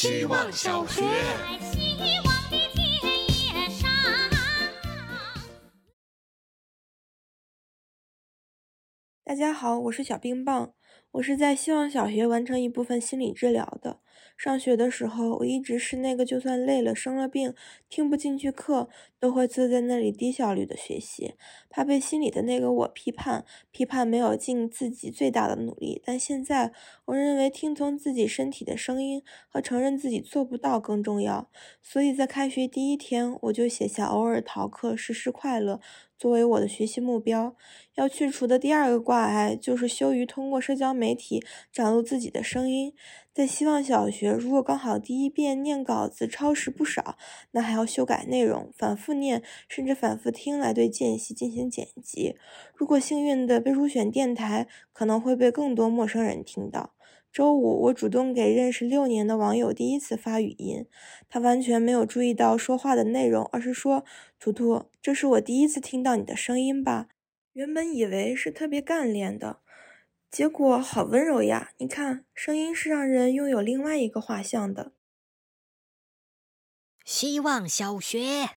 希望小学。大家好，我是小冰棒，我是在希望小学完成一部分心理治疗的。上学的时候，我一直是那个就算累了、生了病、听不进去课，都会坐在那里低效率的学习，怕被心里的那个我批判，批判没有尽自己最大的努力。但现在，我认为听从自己身体的声音和承认自己做不到更重要。所以在开学第一天，我就写下偶尔逃课、时时快乐。作为我的学习目标，要去除的第二个挂碍就是羞于通过社社交媒体展露自己的声音。在希望小学，如果刚好第一遍念稿子超时不少，那还要修改内容，反复念，甚至反复听来对间隙进行剪辑。如果幸运的被入选电台，可能会被更多陌生人听到。周五，我主动给认识六年的网友第一次发语音，他完全没有注意到说话的内容，而是说：“图图，这是我第一次听到你的声音吧？”原本以为是特别干练的，结果好温柔呀！你看，声音是让人拥有另外一个画像的。希望小学，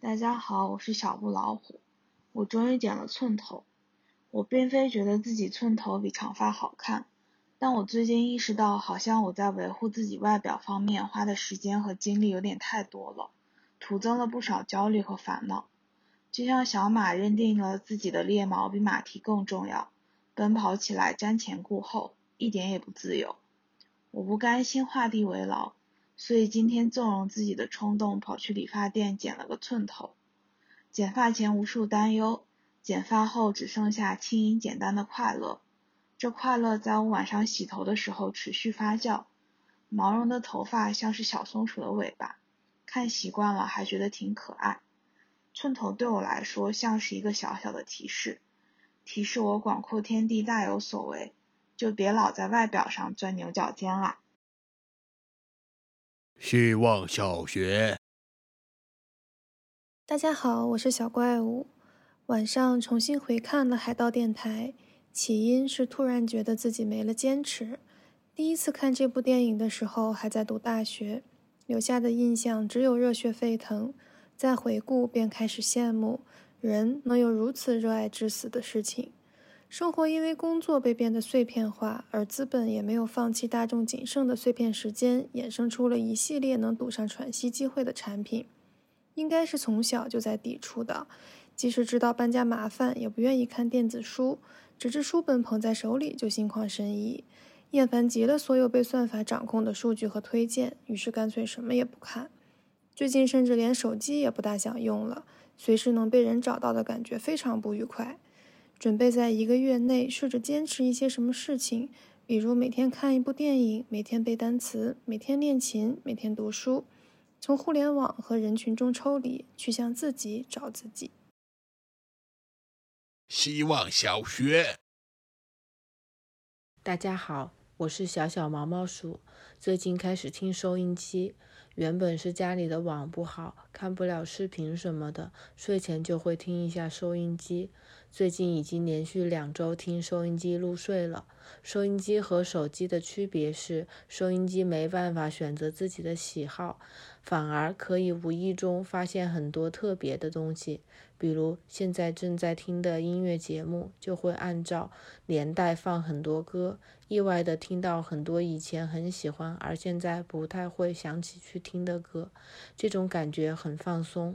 大家好，我是小布老虎，我终于剪了寸头。我并非觉得自己寸头比长发好看。但我最近意识到，好像我在维护自己外表方面花的时间和精力有点太多了，徒增了不少焦虑和烦恼。就像小马认定了自己的猎毛比马蹄更重要，奔跑起来瞻前顾后，一点也不自由。我不甘心画地为牢，所以今天纵容自己的冲动，跑去理发店剪了个寸头。剪发前无数担忧，剪发后只剩下轻盈简单的快乐。这快乐在我晚上洗头的时候持续发酵，毛绒的头发像是小松鼠的尾巴，看习惯了还觉得挺可爱。寸头对我来说像是一个小小的提示，提示我广阔天地大有所为，就别老在外表上钻牛角尖了。希望小学，大家好，我是小怪物，晚上重新回看了海盗电台。起因是突然觉得自己没了坚持。第一次看这部电影的时候还在读大学，留下的印象只有热血沸腾。再回顾便开始羡慕人能有如此热爱至死的事情。生活因为工作被变得碎片化，而资本也没有放弃大众仅剩的碎片时间，衍生出了一系列能赌上喘息机会的产品。应该是从小就在抵触的，即使知道搬家麻烦，也不愿意看电子书。直至书本捧在手里就心旷神怡，厌烦极了所有被算法掌控的数据和推荐，于是干脆什么也不看。最近甚至连手机也不大想用了，随时能被人找到的感觉非常不愉快。准备在一个月内试着坚持一些什么事情，比如每天看一部电影，每天背单词，每天练琴，每天读书，从互联网和人群中抽离，去向自己找自己。希望小学，大家好，我是小小毛毛鼠。最近开始听收音机，原本是家里的网不好，看不了视频什么的，睡前就会听一下收音机。最近已经连续两周听收音机入睡了。收音机和手机的区别是，收音机没办法选择自己的喜好，反而可以无意中发现很多特别的东西。比如现在正在听的音乐节目，就会按照年代放很多歌，意外的听到很多以前很喜欢而现在不太会想起去听的歌，这种感觉很放松。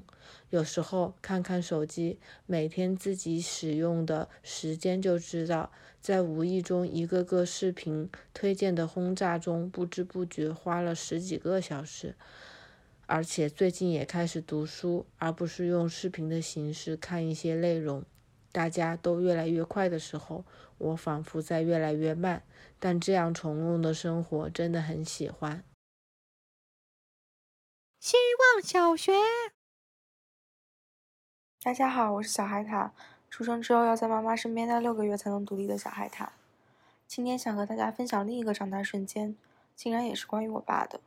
有时候看看手机，每天自己使用的时间就知道，在无意中一个个视频推荐的轰炸中，不知不觉花了十几个小时。而且最近也开始读书，而不是用视频的形式看一些内容。大家都越来越快的时候，我仿佛在越来越慢。但这样从容的生活真的很喜欢。希望小学，大家好，我是小海獭，出生之后要在妈妈身边待六个月才能独立的小海獭。今天想和大家分享另一个长大瞬间，竟然也是关于我爸的。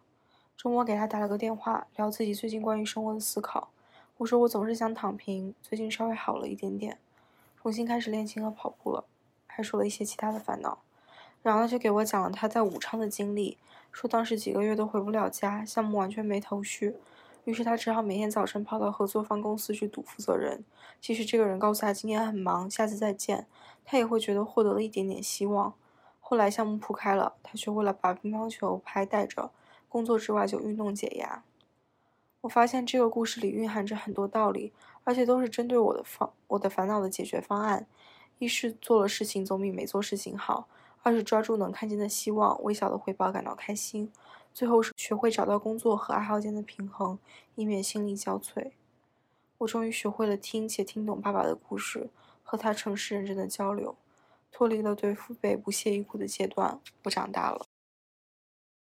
周末给他打了个电话，聊自己最近关于生活的思考。我说我总是想躺平，最近稍微好了一点点，重新开始练琴和跑步了，还说了一些其他的烦恼。然后他就给我讲了他在武昌的经历，说当时几个月都回不了家，项目完全没头绪。于是他只好每天早晨跑到合作方公司去堵负责人，即使这个人告诉他今天很忙，下次再见，他也会觉得获得了一点点希望。后来项目铺开了，他学会了把乒乓球拍带着，工作之外就运动解压。我发现这个故事里蕴含着很多道理，而且都是针对我的方我的烦恼的解决方案。一是做了事情总比没做事情好，二是抓住能看见的希望，微小的回报感到开心。最后是学会找到工作和爱好间的平衡，以免心力交瘁。我终于学会了听且听懂爸爸的故事，和他诚实认真的交流，脱离了对父辈不屑一顾的阶段。我长大了。